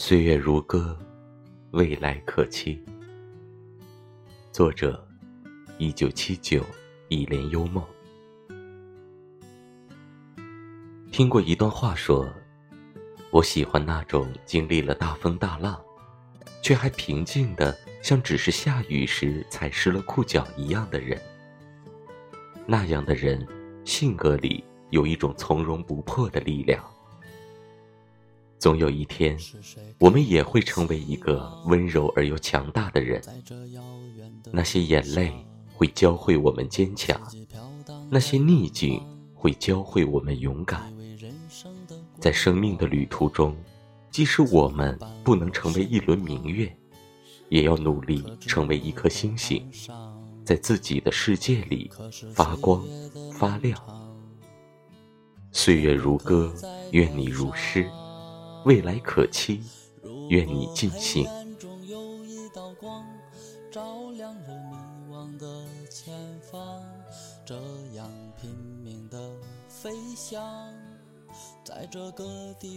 岁月如歌，未来可期。作者：一九七九，一帘幽梦。听过一段话，说：“我喜欢那种经历了大风大浪，却还平静的像只是下雨时踩湿了裤脚一样的人。那样的人，性格里有一种从容不迫的力量。”总有一天，我们也会成为一个温柔而又强大的人。那些眼泪会教会我们坚强，那些逆境会教会我们勇敢。在生命的旅途中，即使我们不能成为一轮明月，也要努力成为一颗星星，在自己的世界里发光发亮。岁月如歌，愿你如诗。未来可期，愿你尽兴有一道光。照亮了迷惘的前方，这样拼命的飞翔，在这个地方